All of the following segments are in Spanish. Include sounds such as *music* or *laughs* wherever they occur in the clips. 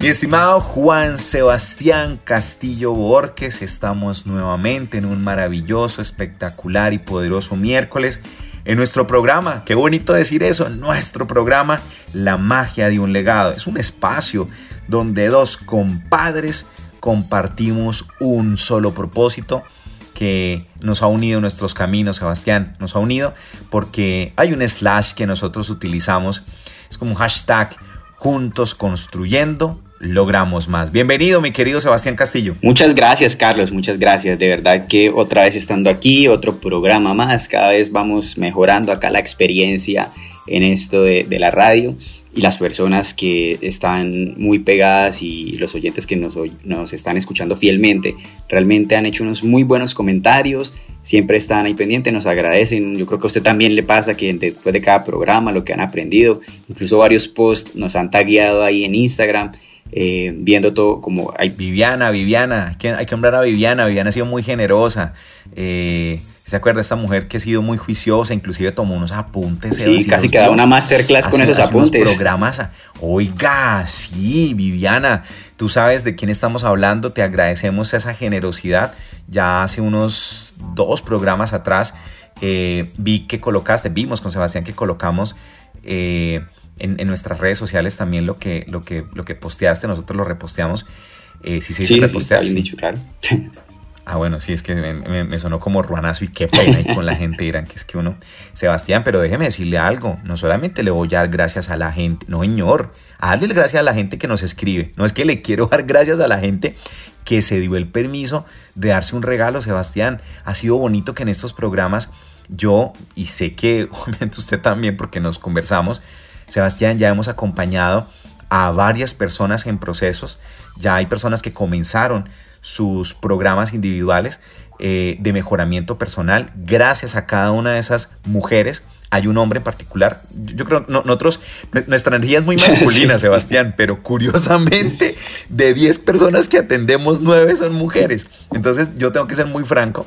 Mi estimado Juan Sebastián Castillo Borges, estamos nuevamente en un maravilloso, espectacular y poderoso miércoles en nuestro programa. Qué bonito decir eso, nuestro programa, La magia de un legado. Es un espacio donde dos compadres compartimos un solo propósito que nos ha unido nuestros caminos, Sebastián, nos ha unido porque hay un slash que nosotros utilizamos, es como un hashtag, juntos construyendo logramos más. Bienvenido, mi querido Sebastián Castillo. Muchas gracias, Carlos, muchas gracias. De verdad que otra vez estando aquí, otro programa más, cada vez vamos mejorando acá la experiencia en esto de, la radio y las personas que están muy pegadas y los oyentes que nos, nos están escuchando fielmente realmente han hecho unos muy buenos comentarios, siempre están ahí pendientes, nos agradecen. Yo creo que a usted también le pasa que después de cada programa lo que han aprendido, incluso varios posts nos han tagueado ahí en Instagram eh, viendo todo como hay... Viviana, Viviana, hay que, hay que nombrar a Viviana, Viviana ha sido muy generosa. Eh, ¿Se acuerda esta mujer que ha sido muy juiciosa? Inclusive tomó unos apuntes. Sí, casi que da una masterclass con esos apuntes. programas. Oiga, sí, Viviana, tú sabes de quién estamos hablando. Te agradecemos esa generosidad. Ya hace unos dos programas atrás eh, vi que colocaste, vimos con Sebastián que colocamos en, nuestras redes sociales también lo que, lo que, lo que posteaste, nosotros lo reposteamos. Eh, si se dice sí, repostear. Sí, dicho, claro. *laughs* Ah, bueno, sí, es que me, sonó como ruanazo y qué pena y con la gente dirán que es que uno, Sebastián, pero déjeme decirle algo, no solamente le voy a dar gracias a la gente, no señor, a darle gracias a la gente que nos escribe, no es que le quiero dar gracias a la gente que se dio el permiso de darse un regalo, Sebastián, ha sido bonito que en estos programas yo, y sé que *laughs* obviamente usted también porque nos conversamos, Sebastián, ya hemos acompañado a varias personas en procesos, ya hay personas que comenzaron sus programas individuales eh, de mejoramiento personal. Gracias a cada una de esas mujeres. Hay un hombre en particular, yo creo, nosotros, nuestra energía es muy *laughs* masculina, Sebastián, pero curiosamente de 10 personas que atendemos, 9 son mujeres. Entonces yo tengo que ser muy franco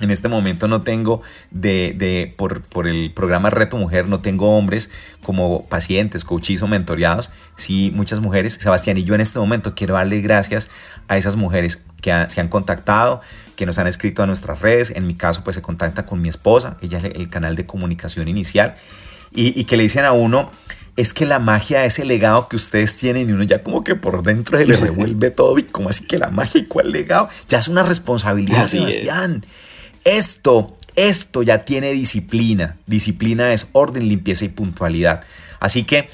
en este momento no tengo de, por, por, el programa Reto Mujer, no tengo hombres como pacientes, coaches o mentoreados, sí muchas mujeres. Sebastián y yo en este momento quiero darle gracias a esas mujeres que se han contactado, que nos han escrito a nuestras redes. En mi caso, pues se contacta con mi esposa, ella es el canal de comunicación inicial, y, y que le dicen a uno, es que la magia, ese legado que ustedes tienen y uno ya como que por dentro se le revuelve todo. Y como así que la magia y cuál legado, ya es una responsabilidad, Sebastián. Esto, esto ya tiene disciplina. Disciplina es orden, limpieza y puntualidad. Así que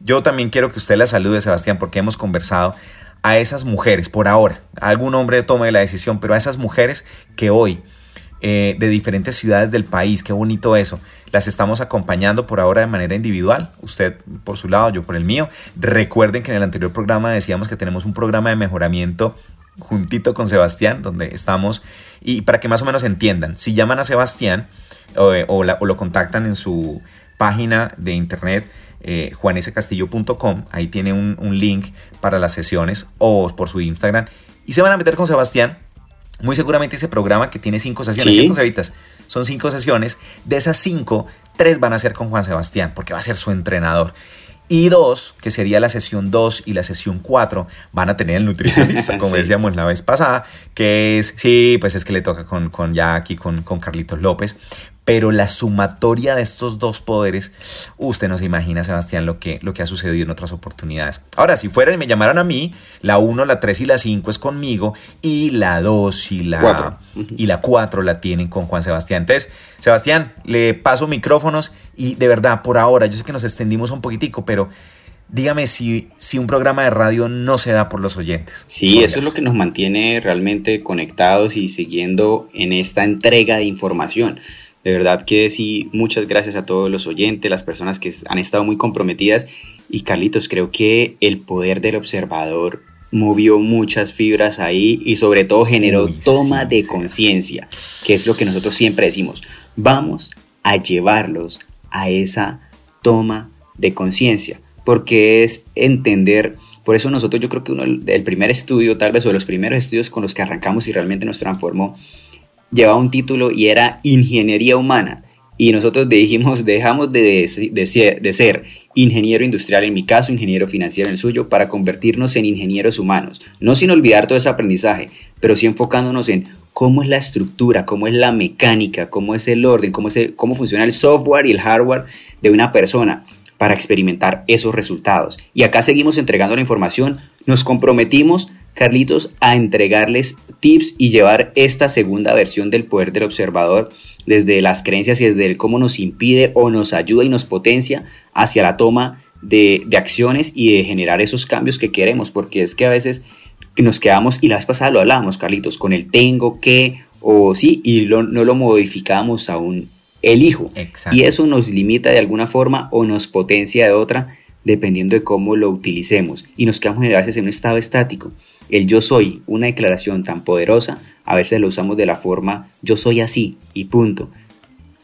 yo también quiero que usted la salude, Sebastián, porque hemos conversado a esas mujeres, por ahora, algún hombre tome la decisión, pero a esas mujeres que hoy, eh, de diferentes ciudades del país, qué bonito eso, las estamos acompañando por ahora de manera individual, usted por su lado, yo por el mío. Recuerden que en el anterior programa decíamos que tenemos un programa de mejoramiento juntito con Sebastián, donde estamos, y para que más o menos entiendan, si llaman a Sebastián o, lo contactan en su página de internet, eh, juanesecastillo.com, ahí tiene un, link para las sesiones o por su Instagram, y se van a meter con Sebastián. Muy seguramente ese programa que tiene cinco sesiones, ¿cierto, Son cinco sesiones. De esas cinco, tres van a ser con Juan Sebastián, porque va a ser su entrenador. Y dos, que sería la sesión 2 y la sesión 4, van a tener el nutricionista, *laughs* como decíamos la vez pasada, que es, sí, pues es que le toca con, con Jackie, con, con Carlitos López, pero la sumatoria de estos dos poderes, usted no se imagina, Sebastián, lo que, lo que ha sucedido en otras oportunidades. Ahora, si fueran y me llamaran a mí, la 1, la 3 y la 5 es conmigo y la 2 y la y la 4 la tienen con Juan Sebastián. Entonces, Sebastián, le paso micrófonos y de verdad, por ahora, yo sé que nos extendimos un poquitico, pero dígame si, si un programa de radio no se da por los oyentes. Sí, eso es lo que nos mantiene realmente conectados y siguiendo en esta entrega de información. De verdad que sí, muchas gracias a todos los oyentes, las personas que han estado muy comprometidas. Y Carlitos, creo que el poder del observador movió muchas fibras ahí y sobre todo generó toma de conciencia, que es lo que nosotros siempre decimos. Vamos a llevarlos a esa toma de conciencia, porque es entender, por eso nosotros yo creo que uno del primer estudio, tal vez, o de los primeros estudios con los que arrancamos y realmente nos transformó, llevaba un título y era Ingeniería Humana. Y nosotros dijimos, dejamos de, de, ser ingeniero industrial en mi caso, ingeniero financiero en el suyo, para convertirnos en ingenieros humanos. No sin olvidar todo ese aprendizaje, pero sí enfocándonos en cómo es la estructura, cómo es la mecánica, cómo es el orden, cómo, es cómo funciona el software y el hardware de una persona para experimentar esos resultados. Y acá seguimos entregando la información, nos comprometimos, Carlitos, a entregarles tips y llevar esta segunda versión del poder del observador desde las creencias y desde cómo nos impide o nos ayuda y nos potencia hacia la toma de, acciones y de generar esos cambios que queremos, porque es que a veces nos quedamos, y la vez pasada lo hablábamos, Carlitos, con el tengo que o sí, y no lo modificamos aún elijo. Y eso nos limita de alguna forma o nos potencia de otra dependiendo de cómo lo utilicemos. Y nos quedamos veces en un estado estático. El yo soy, una declaración tan poderosa, a veces lo usamos de la forma yo soy así y punto.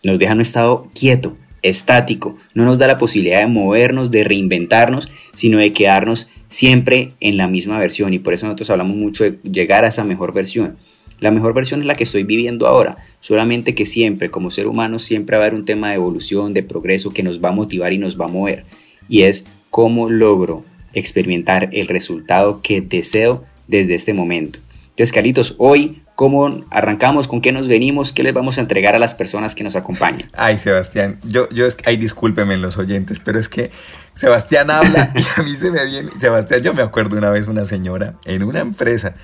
Nos deja en un estado quieto, estático, no nos da la posibilidad de movernos, de reinventarnos, sino de quedarnos siempre en la misma versión. Y por eso nosotros hablamos mucho de llegar a esa mejor versión. La mejor versión es la que estoy viviendo ahora, solamente que siempre, como ser humano, siempre va a haber un tema de evolución, de progreso que nos va a motivar y nos va a mover. Y es cómo logro experimentar el resultado que deseo desde este momento. Entonces, Carlitos, hoy, ¿cómo arrancamos? ¿Con qué nos venimos? ¿Qué les vamos a entregar a las personas que nos acompañan? Ay, Sebastián, yo, yo ay, discúlpeme los oyentes, pero es que Sebastián habla y a mí se me viene, Sebastián, yo me acuerdo una vez una señora en una empresa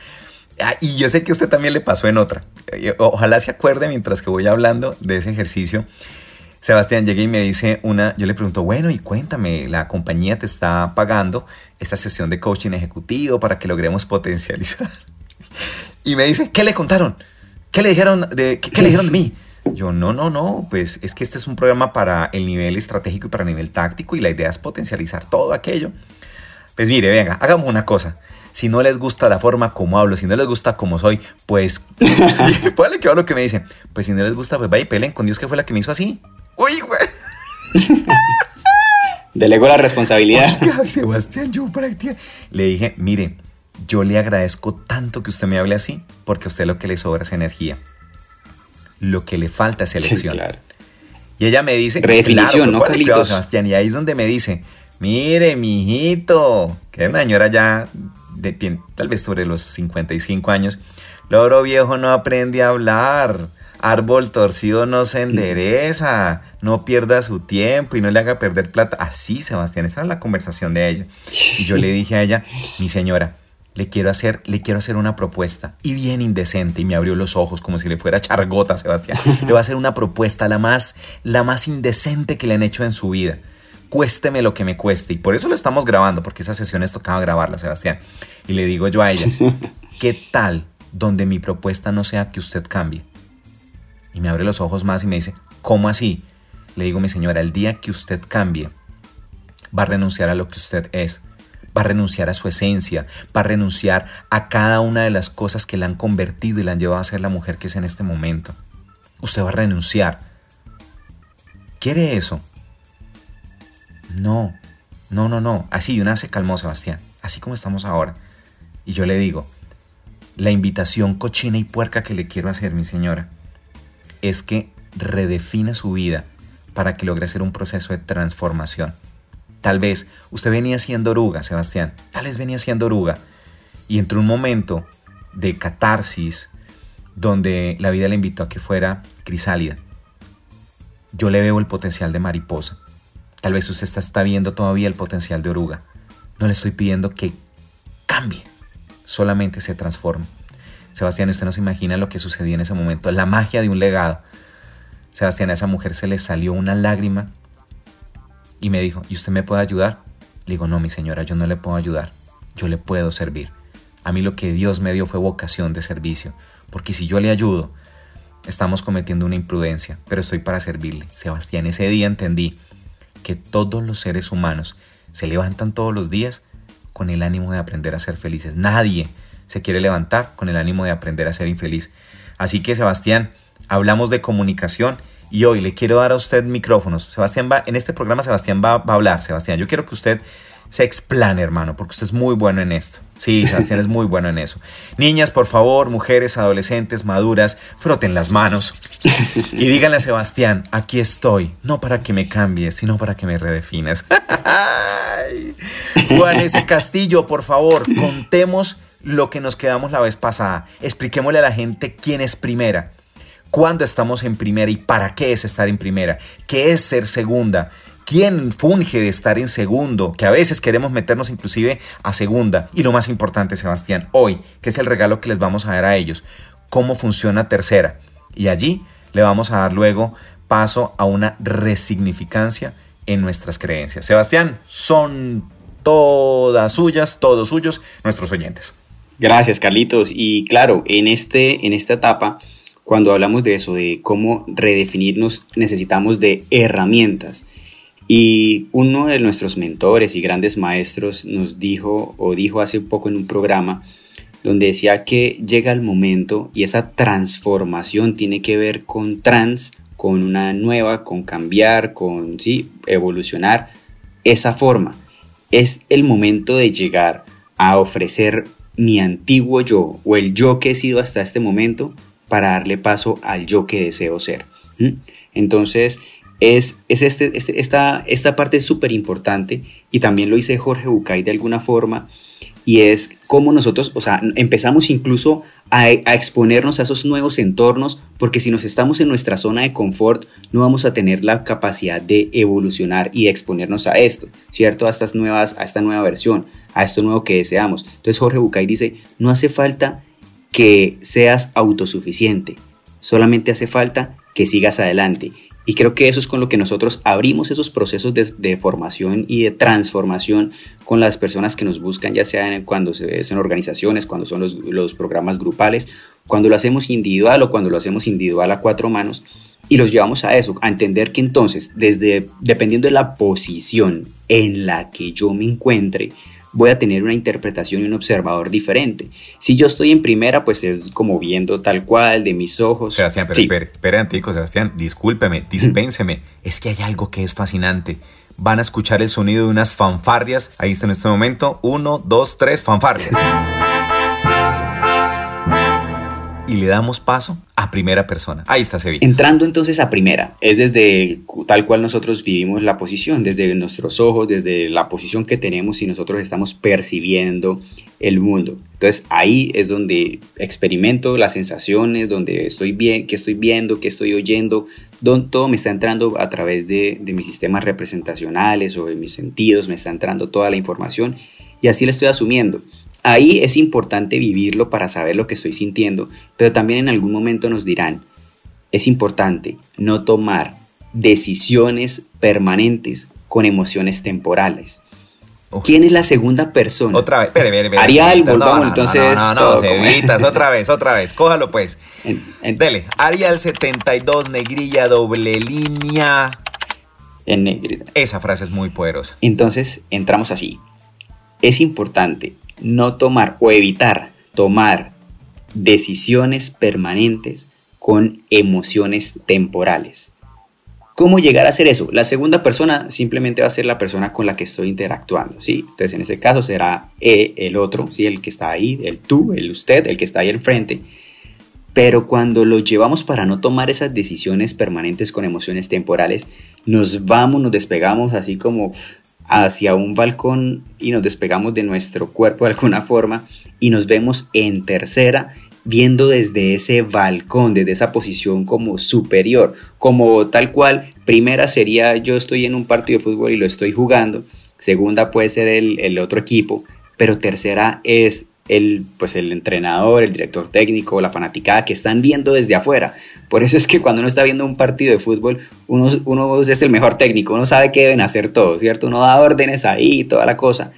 Ah, y yo sé que a usted también le pasó en otra. Eh, ojalá se acuerde mientras que voy hablando de ese ejercicio. Sebastián llega y me dice una, yo le pregunto, bueno, y cuéntame, la compañía te está pagando esa sesión de coaching ejecutivo para que logremos potencializar. *laughs* Y me dice, ¿qué le contaron? ¿Qué le dijeron de, qué, le dijeron de mí? Yo, no, no, no, pues es que este es un programa para el nivel estratégico y para el nivel táctico y la idea es potencializar todo aquello. Pues mire, venga, hagamos una cosa si no les gusta la forma como hablo, si no les gusta como soy, pues, *laughs* puede que lo que me dicen, pues si no les gusta, pues vaya y peleen con Dios que fue la que me hizo así. Uy, güey. *laughs* Delego la responsabilidad. *laughs* Sebastián, yo para Le dije, mire, yo le agradezco tanto que usted me hable así, porque a usted lo que le sobra es energía. Lo que le falta es elección. Y ella me dice, redefinición, ¿no, Carlitos? Sebastián, y ahí es donde me dice, mire, mijito, que es una señora ya tal vez sobre los 55 años, loro viejo no aprende a hablar, árbol torcido no se endereza, no pierda su tiempo y no le haga perder plata. Así, Sebastián, esa era la conversación de ella. Y yo le dije a ella, mi señora, le quiero hacer, le quiero hacer una propuesta y bien indecente y me abrió los ojos como si le fuera chargota, Sebastián. Le voy a hacer una propuesta la más, la más indecente que le han hecho en su vida cuésteme lo que me cueste. Y por eso lo estamos grabando, porque esas sesiones tocaba grabarla, Sebastián. Y le digo yo a ella, *laughs* ¿qué tal donde mi propuesta no sea que usted cambie? Y me abre los ojos más y me dice, ¿cómo así? Le digo, mi señora, el día que usted cambie, va a renunciar a lo que usted es, va a renunciar a su esencia, va a renunciar a cada una de las cosas que la han convertido y la han llevado a ser la mujer que es en este momento. Usted va a renunciar. ¿Quiere eso? No, no, no, no. Así de una vez se calmó Sebastián, así como estamos ahora. Y yo le digo, la invitación cochina y puerca que le quiero hacer, mi señora, es que redefina su vida para que logre hacer un proceso de transformación. Tal vez usted venía siendo oruga, Sebastián, tal vez venía siendo oruga, y entró un momento de catarsis donde la vida le invitó a que fuera crisálida. Yo le veo el potencial de mariposa. Tal vez usted está, viendo todavía el potencial de oruga. No le estoy pidiendo que cambie, solamente se transforme. Sebastián, usted no se imagina lo que sucedía en ese momento, la magia de un legado. Sebastián, a esa mujer se le salió una lágrima y me dijo, ¿y usted me puede ayudar? Le digo, no, mi señora, yo no le puedo ayudar, yo le puedo servir. A mí lo que Dios me dio fue vocación de servicio, porque si yo le ayudo, estamos cometiendo una imprudencia, pero estoy para servirle. Sebastián, ese día entendí que todos los seres humanos se levantan todos los días con el ánimo de aprender a ser felices. Nadie se quiere levantar con el ánimo de aprender a ser infeliz. Así que Sebastián, hablamos de comunicación y hoy le quiero dar a usted micrófonos. Sebastián va, en este programa Sebastián va, va a hablar. Sebastián, yo quiero que usted se explane, hermano, porque usted es muy bueno en esto. Sí, *laughs* Sebastián es muy bueno en eso. Niñas, por favor, mujeres, adolescentes, maduras, froten las manos y díganle a Sebastián, aquí estoy, no para que me cambies, sino para que me redefinas. *laughs* Juan S. Castillo, por favor, contemos lo que nos quedamos la vez pasada. Expliquémosle a la gente quién es primera, cuándo estamos en primera y para qué es estar en primera, qué es ser segunda, quién funge de estar en segundo, que a veces queremos meternos inclusive a segunda. Y lo más importante, Sebastián, hoy, que es el regalo que les vamos a dar a ellos, cómo funciona tercera. Y allí le vamos a dar luego paso a una resignificancia en nuestras creencias. Sebastián, son todas suyas, todos suyos, nuestros oyentes. Gracias, Carlitos. Y claro, en, este, en esta etapa, cuando hablamos de eso, de cómo redefinirnos, necesitamos de herramientas. Y uno de nuestros mentores y grandes maestros nos dijo o dijo hace poco en un programa donde decía que llega el momento y esa transformación tiene que ver con trans, con una nueva, con cambiar, con sí, evolucionar esa forma. Es el momento de llegar a ofrecer mi antiguo yo o el yo que he sido hasta este momento para darle paso al yo que deseo ser. Entonces, es, es este, este, esta, esta parte súper importante y también lo dice Jorge Bucay de alguna forma y es cómo nosotros, o sea, empezamos incluso a, a, exponernos a esos nuevos entornos, porque si nos estamos en nuestra zona de confort, no vamos a tener la capacidad de evolucionar y de exponernos a esto, ¿cierto? A estas nuevas, a esta nueva versión, a esto nuevo que deseamos. Entonces Jorge Bucay dice, no hace falta que seas autosuficiente, solamente hace falta que sigas adelante. Y creo que eso es con lo que nosotros abrimos esos procesos de, formación y de transformación con las personas que nos buscan, ya sea cuando se, son organizaciones, cuando son los, los programas grupales, cuando lo hacemos individual o cuando lo hacemos individual a cuatro manos. Y los llevamos a eso, a entender que entonces, desde, dependiendo de la posición en la que yo me encuentre, voy a tener una interpretación y un observador diferente. Si yo estoy en primera, pues es como viendo tal cual de mis ojos. Sebastián, pero espere, espere, antico, Sebastián, discúlpeme, dispénseme. es que hay algo que es fascinante. Van a escuchar el sonido de unas fanfarrias. Ahí está en este momento. Uno, dos, tres, fanfarrias y le damos paso a primera persona. Ahí está Sevilla. Entrando entonces a primera, es desde tal cual nosotros vivimos la posición, desde nuestros ojos, desde la posición que tenemos y nosotros estamos percibiendo el mundo. Entonces ahí es donde experimento las sensaciones, donde estoy bien, qué estoy viendo, qué estoy oyendo, donde todo me está entrando a través de, de mis sistemas representacionales o de mis sentidos, me está entrando toda la información y así la estoy asumiendo. Ahí es importante vivirlo para saber lo que estoy sintiendo, pero también en algún momento nos dirán, es importante no tomar decisiones permanentes con emociones temporales. ¿Quién es la segunda persona? Otra vez, espere, espere, Arial, volvamos entonces. No, no, no, otra vez, otra vez, cójalo pues. Dele, Arial 72, negrilla, doble línea. En negrita. Esa frase es muy poderosa. Entonces, entramos así. Es importante no tomar o evitar tomar decisiones permanentes con emociones temporales. ¿Cómo llegar a hacer eso? La segunda persona simplemente va a ser la persona con la que estoy interactuando, ¿sí? Entonces, en ese caso será e, el otro, ¿sí? El que está ahí, el tú, el usted, el que está ahí enfrente. Pero cuando lo llevamos para no tomar esas decisiones permanentes con emociones temporales, nos vamos, nos despegamos así como hacia un balcón y nos despegamos de nuestro cuerpo de alguna forma y nos vemos en tercera viendo desde ese balcón, desde esa posición como superior, como tal cual, primera sería yo estoy en un partido de fútbol y lo estoy jugando, segunda puede ser el, el otro equipo, pero tercera es el, pues el entrenador, el director técnico, la fanaticada que están viendo desde afuera. Por eso es que cuando uno está viendo un partido de fútbol, uno, uno es el mejor técnico, uno sabe qué deben hacer todos, ¿cierto? Uno da órdenes ahí toda la cosa.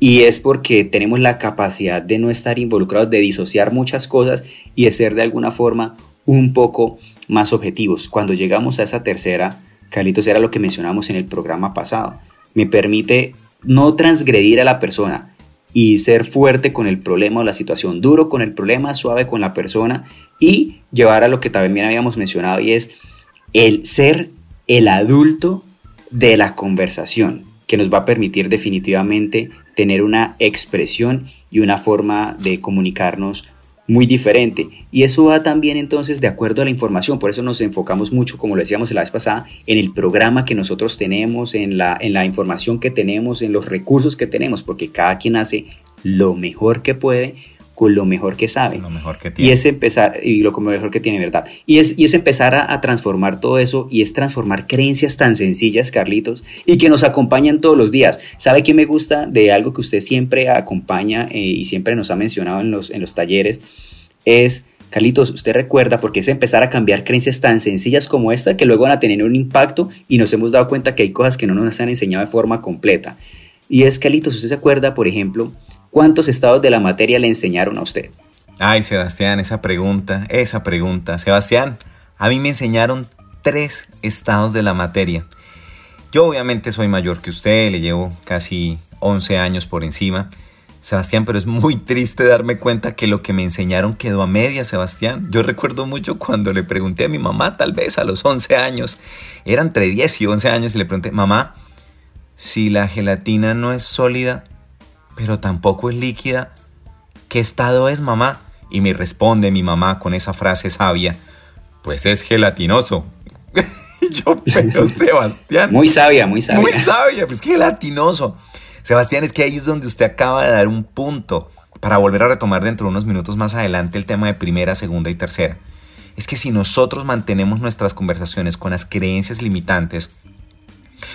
Y es porque tenemos la capacidad de no estar involucrados, de disociar muchas cosas y de ser de alguna forma un poco más objetivos. Cuando llegamos a esa tercera, Carlitos, era lo que mencionamos en el programa pasado. Me permite no transgredir a la persona, y ser fuerte con el problema o la situación, duro con el problema, suave con la persona y llevar a lo que también habíamos mencionado y es el ser el adulto de la conversación, que nos va a permitir definitivamente tener una expresión y una forma de comunicarnos muy diferente. Y eso va también entonces de acuerdo a la información. Por eso nos enfocamos mucho, como lo decíamos la vez pasada, en el programa que nosotros tenemos, en la, en la información que tenemos, en los recursos que tenemos, porque cada quien hace lo mejor que puede con lo mejor que sabe. Lo mejor que tiene. Y es empezar, y lo mejor que tiene, ¿verdad? Y es, y es empezar a, transformar todo eso y es transformar creencias tan sencillas, Carlitos, y que nos acompañan todos los días. ¿Sabe qué me gusta de algo que usted siempre acompaña eh, y siempre nos ha mencionado en los, en los talleres? Es, Carlitos, usted recuerda, porque es empezar a cambiar creencias tan sencillas como esta que luego van a tener un impacto y nos hemos dado cuenta que hay cosas que no nos han enseñado de forma completa. Y es, Carlitos, usted se acuerda, por ejemplo, ¿Cuántos estados de la materia le enseñaron a usted? Ay, Sebastián, esa pregunta, esa pregunta. Sebastián, a mí me enseñaron tres estados de la materia. Yo obviamente soy mayor que usted, le llevo casi 11 años por encima. Sebastián, pero es muy triste darme cuenta que lo que me enseñaron quedó a media, Sebastián. Yo recuerdo mucho cuando le pregunté a mi mamá, tal vez a los 11 años, eran entre 10 y 11 años, y le pregunté, mamá, si la gelatina no es sólida, pero tampoco es líquida. ¿Qué estado es, mamá? Y me responde mi mamá con esa frase sabia, pues es gelatinoso. y *laughs* yo, pero *laughs* Sebastián. muy sabia, muy sabia. Muy sabia, pues gelatinoso. Sebastián, es que ahí es donde usted acaba de dar un punto para volver a retomar dentro de unos minutos más adelante el tema de primera, segunda y tercera. Es que si nosotros mantenemos nuestras conversaciones con las creencias limitantes,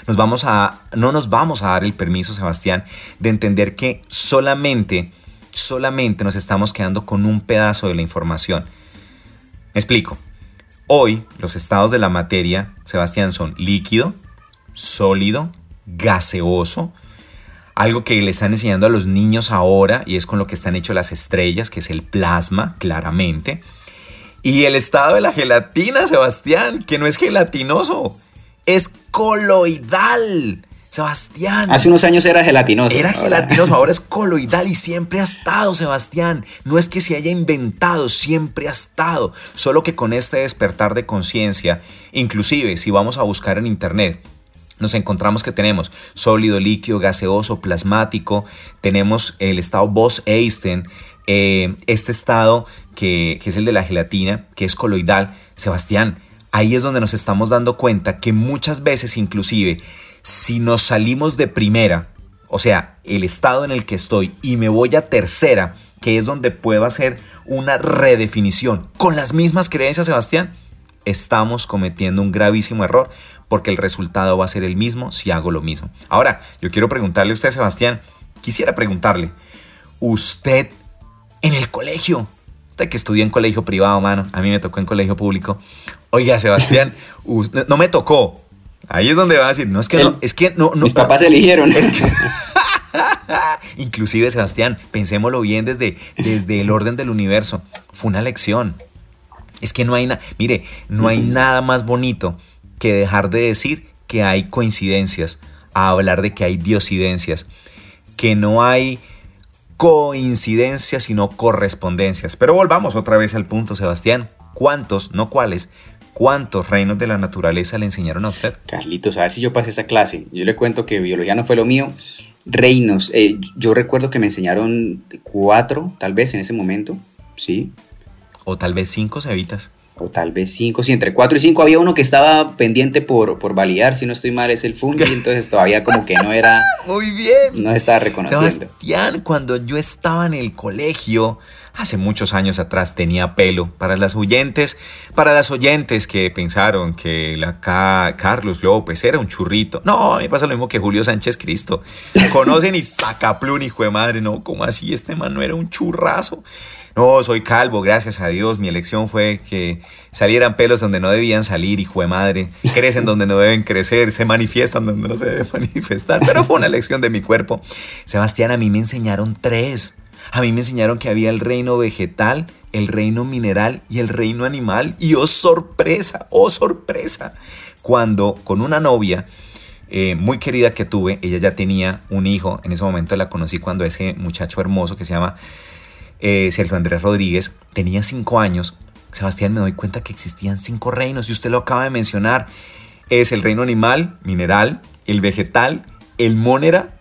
nos vamos a, no nos vamos a dar el permiso, Sebastián, de entender que solamente, solamente nos estamos quedando con un pedazo de la información. Me explico. Hoy los estados de la materia, Sebastián, son líquido, sólido, gaseoso, algo que le están enseñando a los niños ahora y es con lo que están hechas las estrellas, que es el plasma, claramente. Y el estado de la gelatina, Sebastián, que no es gelatinoso, es coloidal. Sebastián. Hace unos años era gelatinoso. Era gelatinoso, ahora es *laughs* coloidal y siempre ha estado, Sebastián. No es que se haya inventado, siempre ha estado. Solo que con este despertar de conciencia, inclusive si vamos a buscar en internet, nos encontramos que tenemos sólido, líquido, gaseoso, plasmático, tenemos el estado Bose-Einstein, eh, este estado que, que es el de la gelatina, que es coloidal. Sebastián, ahí es donde nos estamos dando cuenta que muchas veces inclusive si nos salimos de primera, o sea, el estado en el que estoy y me voy a tercera, que es donde puedo hacer una redefinición con las mismas creencias, Sebastián, estamos cometiendo un gravísimo error porque el resultado va a ser el mismo si hago lo mismo. Ahora, yo quiero preguntarle a usted, Sebastián, quisiera preguntarle, usted en el colegio, usted que estudia en colegio privado, mano, a mí me tocó en colegio público, Oiga, Sebastián, *laughs* no me tocó. Ahí es donde va a decir, no es que no, es que no, Mis papás eligieron. Es que, *laughs* inclusive, Sebastián, pensémoslo bien desde, desde el orden del universo. Fue una lección. Es que no hay nada, mire, no hay nada más bonito que dejar de decir que hay coincidencias, a hablar de que hay diosidencias, que no hay coincidencias, sino correspondencias. Pero volvamos otra vez al punto, Sebastián. ¿Cuántos, no cuáles, ¿Cuántos reinos de la naturaleza le enseñaron a usted? Carlitos, a ver si yo pasé esa clase. Yo le cuento que biología no fue lo mío. Reinos, eh, yo recuerdo que me enseñaron cuatro, tal vez en ese momento, ¿sí? O tal vez cinco cebitas. O tal vez cinco, sí, entre cuatro y cinco había uno que estaba pendiente por, por validar, si no estoy mal, es el fungi, *laughs* entonces todavía como que no era... Muy bien. No estaba reconociendo. Sebastián, cuando yo estaba en el colegio, hace muchos años atrás tenía pelo. Para las oyentes, para las oyentes que pensaron que la Carlos López era un churrito. No, me pasa lo mismo que Julio Sánchez Cristo. *laughs* Conocen y sacaplún, hijo de madre. No, como así? Este man no era un churrazo. No, soy calvo, gracias a Dios. Mi elección fue que salieran pelos donde no debían salir, hijo de madre. Crecen donde no deben crecer, se manifiestan donde no se deben *laughs* manifestar. Pero fue una elección de mi cuerpo. Sebastián, a mí me enseñaron tres. A mí me enseñaron que había el reino vegetal, el reino mineral y el reino animal. Y oh sorpresa, oh sorpresa, cuando con una novia eh, muy querida que tuve. Ella ya tenía un hijo. En ese momento la conocí cuando ese muchacho hermoso que se llama eh, Sergio Andrés Rodríguez tenía cinco años. Sebastián, me doy cuenta que existían cinco reinos y usted lo acaba de mencionar. Es el reino animal, mineral, el vegetal, el mónera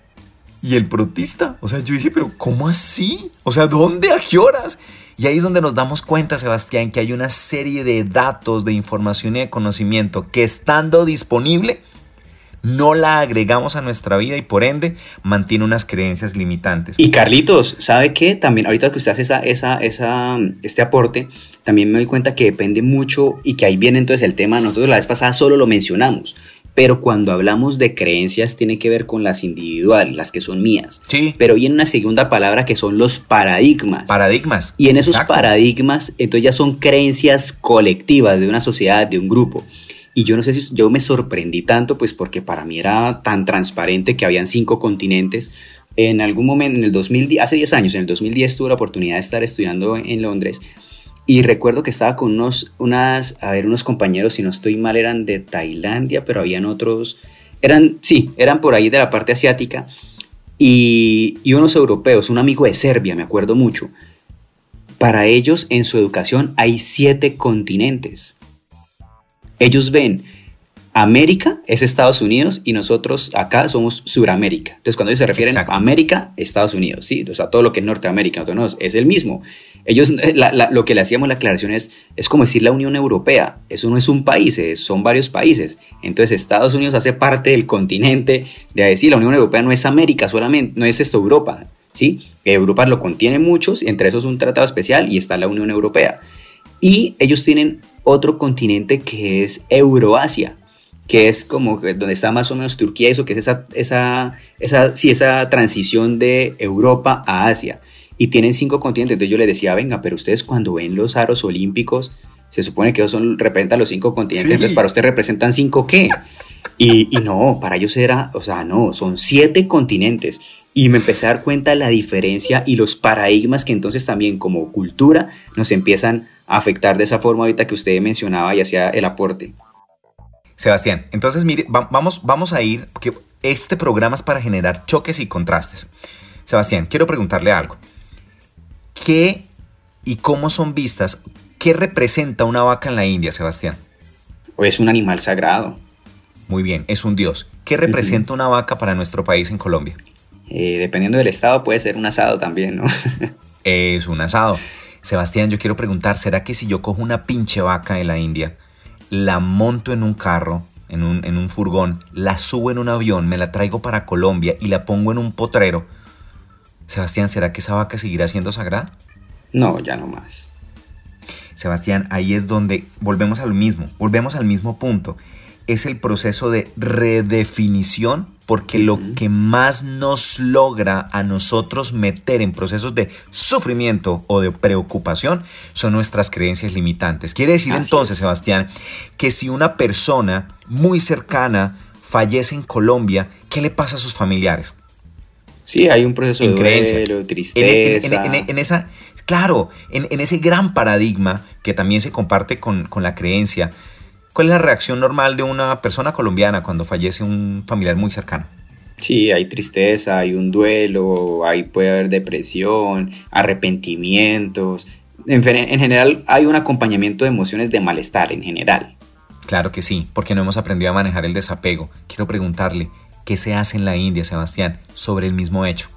y el protista. O sea, yo dije, pero ¿cómo así? O sea, ¿dónde? ¿A qué horas? Y ahí es donde nos damos cuenta, Sebastián, que hay una serie de datos, de información y de conocimiento que estando disponible, no la agregamos a nuestra vida y por ende mantiene unas creencias limitantes. Y Carlitos, ¿sabe qué? También ahorita que usted hace esa, esa, esa, este aporte, también me doy cuenta que depende mucho y que ahí viene entonces el tema, nosotros la vez pasada solo lo mencionamos, pero cuando hablamos de creencias tiene que ver con las individuales, las que son mías. Sí. Pero viene una segunda palabra que son los paradigmas. Paradigmas. Y en esos paradigmas, entonces ya son creencias colectivas de una sociedad, de un grupo. Y yo no sé si yo me sorprendí tanto, pues porque para mí era tan transparente que habían cinco continentes. En algún momento, en el 2010, hace 10 años, en el 2010 tuve la oportunidad de estar estudiando en Londres y recuerdo que estaba con unos, unas, a ver, unos compañeros, si no estoy mal, eran de Tailandia, pero habían otros, eran, sí, eran por ahí de la parte asiática y, y unos europeos, un amigo de Serbia, me acuerdo mucho. Para ellos, en su educación, hay siete continentes. Ellos ven América es Estados Unidos y nosotros acá somos Suramérica. Entonces, cuando ellos se refieren a América, Estados Unidos, sí, o sea, todo lo que es Norteamérica, no, es el mismo. Ellos, *laughs* lo que le hacíamos la aclaración es, es como decir la Unión Europea. Eso no es un país, son varios países. Entonces, Estados Unidos hace parte del continente de decir, la Unión Europea no es América solamente, no es esto Europa, ¿sí? Europa lo contiene muchos, entre esos un tratado especial y está la Unión Europea. Y ellos tienen otro continente que es Euroasia, que es como donde está más o menos Turquía, eso que es esa, esa, esa, sí, esa transición de Europa a Asia. Y tienen cinco continentes. Entonces yo les decía, venga, pero ustedes cuando ven los aros olímpicos, se supone que ellos son, representan los cinco continentes, entonces para ustedes representan cinco qué? Y, y, no, para ellos era, o sea, no, son siete continentes. Y me empecé a dar cuenta de la diferencia y los paradigmas que entonces también como cultura nos empiezan afectar de esa forma ahorita que usted mencionaba y hacía el aporte. Sebastián, entonces mire, vamos, vamos a ir, que este programa es para generar choques y contrastes. Sebastián, quiero preguntarle algo. ¿Qué y cómo son vistas? ¿Qué representa una vaca en la India, Sebastián? Es un animal sagrado. Muy bien, es un dios. ¿Qué representa una vaca para nuestro país en Colombia? Eh, dependiendo del estado, puede ser un asado también, ¿no? *laughs* es un asado. Sebastián, yo quiero preguntar, ¿será que si yo cojo una pinche vaca en la India, la monto en un carro, en un, en un furgón, la subo en un avión, me la traigo para Colombia y la pongo en un potrero, Sebastián, ¿será que esa vaca seguirá siendo sagrada? No, ya no más. Sebastián, ahí es donde volvemos al mismo, volvemos al mismo punto. Es el proceso de redefinición porque lo que más nos logra a nosotros meter en procesos de sufrimiento o de preocupación son nuestras creencias limitantes. Quiere decir entonces, Sebastián, que si una persona muy cercana fallece en Colombia, ¿qué le pasa a sus familiares? Sí, hay un proceso de duelo, tristeza. En, esa, claro, en, ese gran paradigma que también se comparte con, con la creencia, ¿Cuál es la reacción normal de una persona colombiana cuando fallece un familiar muy cercano? Sí, hay tristeza, hay un duelo, ahí puede haber depresión, arrepentimientos. En, en, general hay un acompañamiento de emociones de malestar en general. Claro que sí, porque no hemos aprendido a manejar el desapego. Quiero preguntarle, ¿qué se hace en la India, Sebastián, sobre el mismo hecho?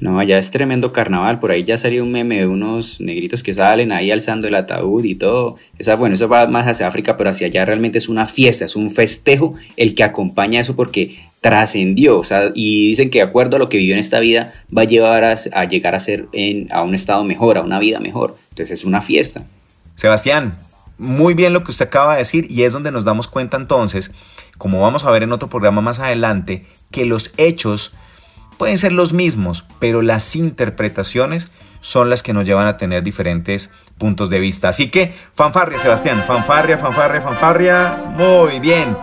No, allá es tremendo carnaval. Por ahí ya salió un meme de unos negritos que salen ahí alzando el ataúd y todo. Esa, bueno, eso va más hacia África, pero hacia allá realmente es una fiesta, es un festejo el que acompaña eso porque trascendió. O sea, y dicen que de acuerdo a lo que vivió en esta vida, va a llevar a, llegar a ser en, a un estado mejor, a una vida mejor. Entonces es una fiesta. Sebastián, muy bien lo que usted acaba de decir y es donde nos damos cuenta entonces, como vamos a ver en otro programa más adelante, que los hechos pueden ser los mismos, pero las interpretaciones son las que nos llevan a tener diferentes puntos de vista. Así que, fanfarria, Sebastián, fanfarria, fanfarria, fanfarria, muy bien.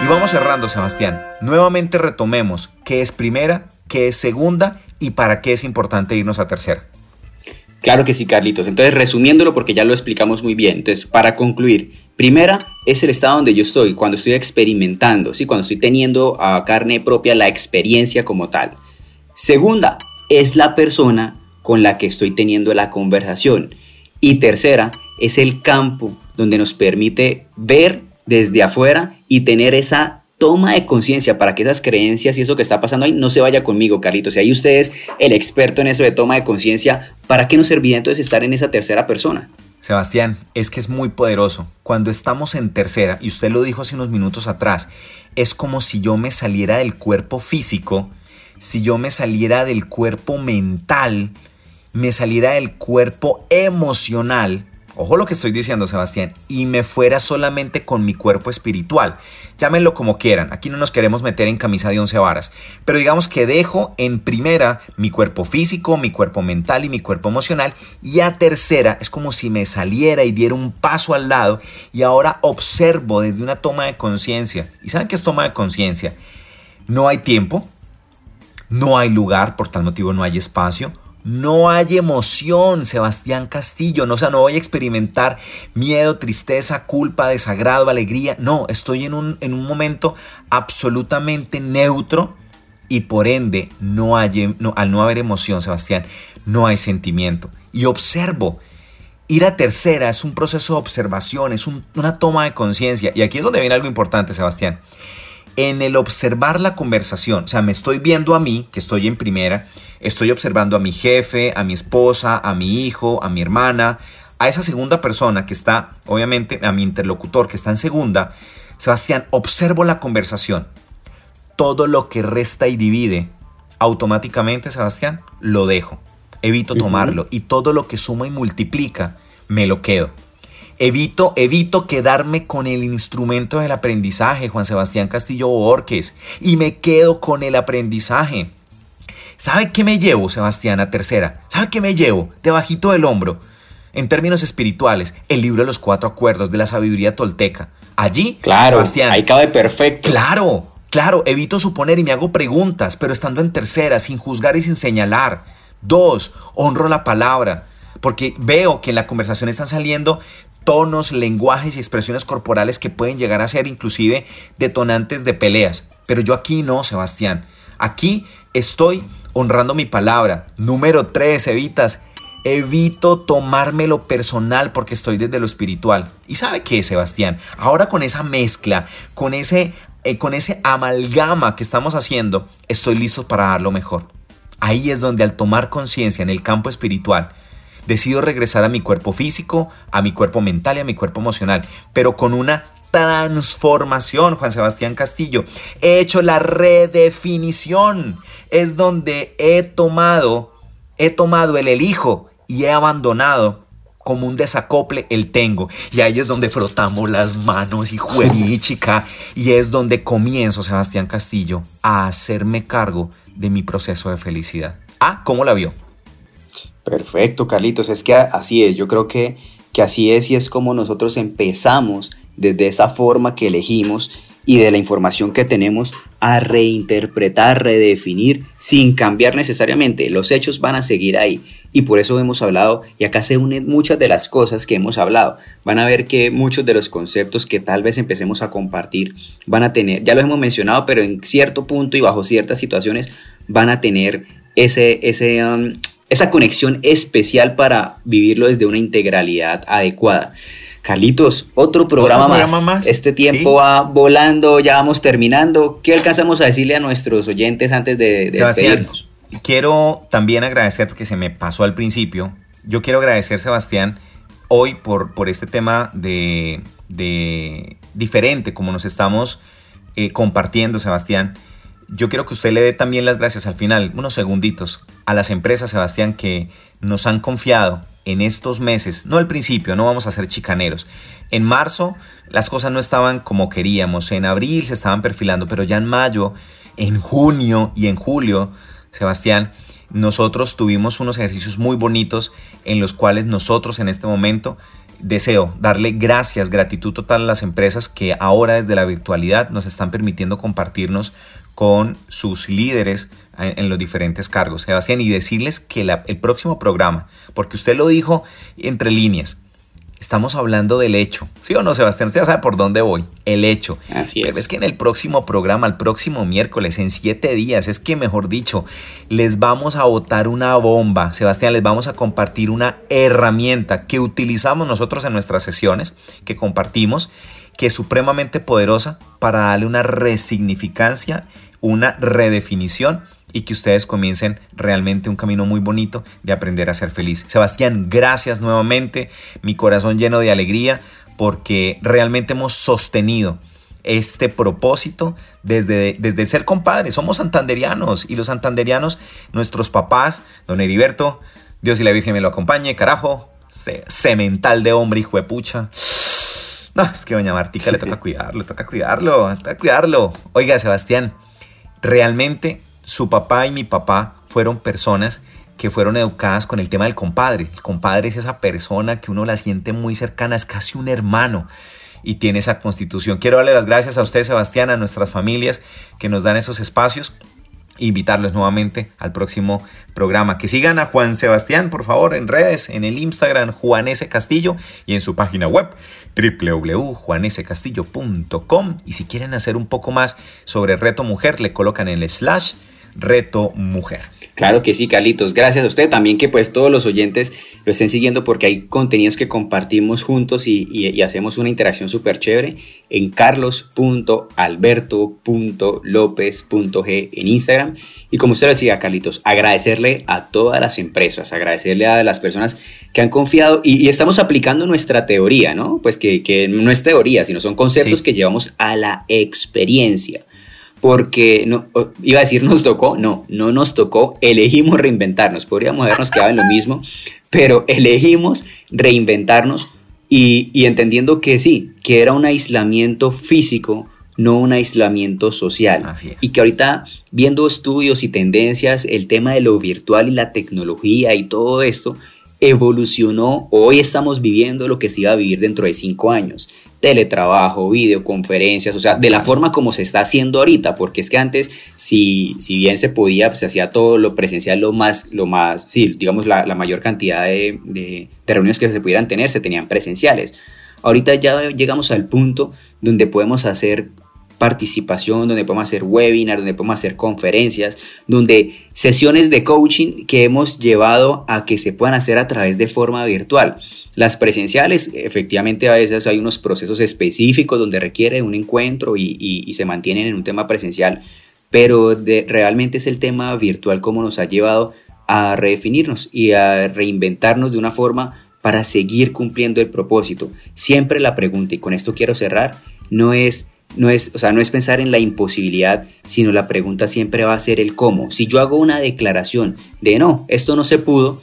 Y vamos cerrando, Sebastián. Nuevamente retomemos qué es primera, qué es segunda y para qué es importante irnos a tercera. Claro que sí, Carlitos. Entonces, resumiéndolo porque ya lo explicamos muy bien. Entonces, para concluir, Primera es el estado donde yo estoy, cuando estoy experimentando, ¿sí? cuando estoy teniendo a carne propia la experiencia como tal. Segunda es la persona con la que estoy teniendo la conversación. Y tercera es el campo donde nos permite ver desde afuera y tener esa toma de conciencia para que esas creencias y eso que está pasando ahí no se vaya conmigo, Carlitos. Si ahí usted es el experto en eso de toma de conciencia, ¿para qué nos serviría entonces estar en esa tercera persona? Sebastián, es que es muy poderoso. Cuando estamos en tercera, y usted lo dijo hace unos minutos atrás, es como si yo me saliera del cuerpo físico, si yo me saliera del cuerpo mental, me saliera del cuerpo emocional Ojo lo que estoy diciendo, Sebastián, y me fuera solamente con mi cuerpo espiritual. Llámenlo como quieran, aquí no nos queremos meter en camisa de once varas, pero digamos que dejo en primera mi cuerpo físico, mi cuerpo mental y mi cuerpo emocional, y a tercera es como si me saliera y diera un paso al lado y ahora observo desde una toma de conciencia. ¿Y saben qué es toma de conciencia? No hay tiempo, no hay lugar, por tal motivo no hay espacio, no hay emoción, Sebastián Castillo. No, o sea, no voy a experimentar miedo, tristeza, culpa, desagrado, alegría. No, estoy en un, en un momento absolutamente neutro y por ende, no hay, al no haber emoción, Sebastián, no hay sentimiento. Y observo. Ir a tercera es un proceso de observación, es una toma de conciencia. Y aquí es donde viene algo importante, Sebastián. En el observar la conversación, o sea, me estoy viendo a mí, que estoy en primera, Estoy observando a mi jefe, a mi esposa, a mi hijo, a mi hermana, a esa segunda persona que está, obviamente, a mi interlocutor que está en segunda. Sebastián, observo la conversación. Todo lo que resta y divide, automáticamente, Sebastián, lo dejo. Evito tomarlo. Y todo lo que suma y multiplica, me lo quedo. Evito, evito quedarme con el instrumento del aprendizaje, Juan Sebastián Castillo Borges, y me quedo con el aprendizaje. ¿Sabe qué me llevo, Sebastián, a tercera? ¿Sabe qué me llevo? Debajito del hombro. En términos espirituales, el libro de los cuatro acuerdos de la sabiduría tolteca. Allí, claro, Sebastián. Ahí cabe perfecto. Claro, claro, evito suponer y me hago preguntas, pero estando en tercera, sin juzgar y sin señalar. Dos, honro la palabra, porque veo que en la conversación están saliendo tonos, lenguajes y expresiones corporales que pueden llegar a ser inclusive detonantes de peleas. Pero yo aquí no, Sebastián. Aquí estoy honrando mi palabra. Número tres, evitas. Evito tomármelo personal porque estoy desde lo espiritual. ¿Y sabe qué, Sebastián? Ahora con esa mezcla, con ese, eh, con ese amalgama que estamos haciendo, estoy listo para dar lo mejor. Ahí es donde al tomar conciencia en el campo espiritual, decido regresar a mi cuerpo físico, a mi cuerpo mental y a mi cuerpo emocional, pero con una transformación, Juan Sebastián Castillo. He hecho la redefinición es donde he tomado, he tomado el elijo y he abandonado como un desacople el tengo. Y ahí es donde frotamos las manos y chica. Y es donde comienzo, Sebastián Castillo, a hacerme cargo de mi proceso de felicidad. Ah, ¿cómo la vio? Perfecto, Carlitos. Es que así es. Yo creo que, que así es y es como nosotros empezamos desde esa forma que elegimos y de la información que tenemos a reinterpretar, redefinir, sin cambiar necesariamente. Los hechos van a seguir ahí. Y por eso hemos hablado, y acá se unen muchas de las cosas que hemos hablado. Van a ver que muchos de los conceptos que tal vez empecemos a compartir van a tener, ya lo hemos mencionado, pero en cierto punto y bajo ciertas situaciones van a tener ese, ese, um, esa conexión especial para vivirlo desde una integralidad adecuada. Carlitos, otro programa, más. Este tiempo va volando, ya vamos terminando. ¿Qué alcanzamos a decirle a nuestros oyentes antes de, despedirnos? Quiero también agradecer, porque se me pasó al principio, yo quiero agradecer, Sebastián, hoy por, por este tema de, diferente, como nos estamos eh, compartiendo, Sebastián. Yo quiero que usted le dé también las gracias al final, unos segunditos, a las empresas, Sebastián, que nos han confiado en estos meses, no al principio, no vamos a ser chicaneros. En marzo las cosas no estaban como queríamos, en abril se estaban perfilando, pero ya en mayo, en junio y en julio, Sebastián, nosotros tuvimos unos ejercicios muy bonitos en los cuales nosotros en este momento deseo darle gracias, gratitud total a las empresas que ahora desde la virtualidad nos están permitiendo compartirnos con sus líderes en, los diferentes cargos, Sebastián, y decirles que el próximo programa, porque usted lo dijo entre líneas, Estamos hablando del hecho. ¿Sí o no, Sebastián? Usted ya sabe por dónde voy. El hecho. Así es. Pero es que en el próximo programa, el próximo miércoles, en siete días, es que mejor dicho, les vamos a botar una bomba. Sebastián, les vamos a compartir una herramienta que utilizamos nosotros en nuestras sesiones, que compartimos, que es supremamente poderosa para darle una resignificancia, una redefinición y que ustedes comiencen realmente un camino muy bonito de aprender a ser feliz. Sebastián, gracias nuevamente, mi corazón lleno de alegría porque realmente hemos sostenido este propósito desde, desde ser compadres. Somos santanderianos y los santanderianos, nuestros papás, don Heriberto, Dios y la Virgen me lo acompañe, carajo, cemental de hombre, hijo de pucha. No, es que doña Martica le toca *laughs* cuidarlo, le toca cuidarlo, le toca cuidarlo. Oiga, Sebastián, realmente su papá y mi papá fueron personas que fueron educadas con el tema del compadre. El compadre es esa persona que uno la siente muy cercana, es casi un hermano y tiene esa constitución. Quiero darle las gracias a usted, Sebastián, a nuestras familias que nos dan esos espacios. E invitarlos nuevamente al próximo programa. Que sigan a Juan Sebastián, por favor, en redes, en el Instagram Juan S. Castillo y en su página web www.juanescastillo.com. Y si quieren hacer un poco más sobre Reto Mujer, le colocan en el slash Reto Mujer. Claro que sí, Carlitos. Gracias a usted también que pues todos los oyentes lo estén siguiendo porque hay contenidos que compartimos juntos y, hacemos una interacción súper chévere en carlos.alberto.lopez.g en Instagram. Y como usted lo decía, Carlitos, agradecerle a todas las empresas, agradecerle a las personas que han confiado y, estamos aplicando nuestra teoría, ¿no? Pues que, no es teoría, sino son conceptos que llevamos a la experiencia porque no, iba a decir nos tocó, no, no nos tocó, elegimos reinventarnos, podríamos habernos quedado en lo mismo, pero elegimos reinventarnos y, y, entendiendo que sí, que era un aislamiento físico, no un aislamiento social. Y que ahorita, viendo estudios y tendencias, el tema de lo virtual y la tecnología y todo esto, evolucionó, hoy estamos viviendo lo que se iba a vivir dentro de cinco años. Teletrabajo, videoconferencias, o sea, de la forma como se está haciendo ahorita, porque es que antes, si, si bien se podía, pues se hacía todo lo presencial, lo más, lo más, sí, digamos, la, mayor cantidad de, de, de reuniones que se pudieran tener se tenían presenciales. Ahorita ya llegamos al punto donde podemos hacer participación, donde podemos hacer webinars, donde podemos hacer conferencias, donde sesiones de coaching que hemos llevado a que se puedan hacer a través de forma virtual. Las presenciales, efectivamente a veces hay unos procesos específicos donde requiere un encuentro y, se mantienen en un tema presencial, pero de, realmente es el tema virtual como nos ha llevado a redefinirnos y a reinventarnos de una forma para seguir cumpliendo el propósito. Siempre la pregunta, y con esto quiero cerrar, no es no es, o sea, no es pensar en la imposibilidad, sino la pregunta siempre va a ser el cómo. Si yo hago una declaración de no, esto no se pudo,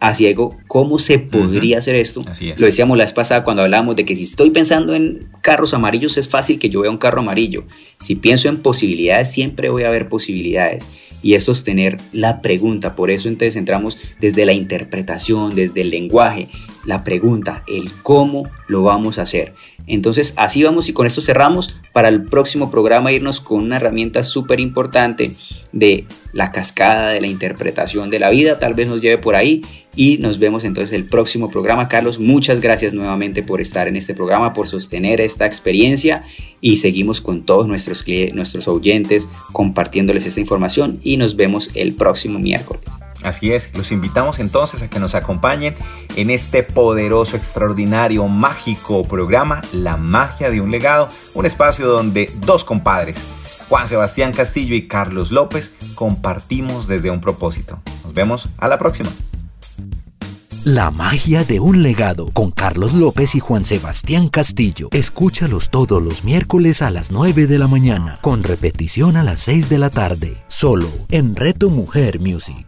así hago, ¿cómo se podría hacer esto? Así es. Lo decíamos la vez pasada cuando hablábamos de que si estoy pensando en carros amarillos es fácil que yo vea un carro amarillo. Si pienso en posibilidades, siempre voy a ver posibilidades. Y es sostener la pregunta. Por eso entonces entramos desde la interpretación, desde el lenguaje, la pregunta, el cómo lo vamos a hacer. Entonces así vamos y con esto cerramos para el próximo programa irnos con una herramienta súper importante de la cascada de la interpretación de la vida, tal vez nos lleve por ahí y nos vemos entonces el próximo programa. Carlos, muchas gracias nuevamente por estar en este programa, por sostener esta experiencia y seguimos con todos nuestros, nuestros oyentes compartiéndoles esta información y nos vemos el próximo miércoles. Así es, los invitamos entonces a que nos acompañen en este poderoso, extraordinario, mágico programa, La magia de un legado, un espacio donde dos compadres, Juan Sebastián Castillo y Carlos López, compartimos desde un propósito. Nos vemos a la próxima. La magia de un legado con Carlos López y Juan Sebastián Castillo. Escúchalos todos los miércoles a las 9 de la mañana, con repetición a las 6 de la tarde, solo en Reto Mujer Music.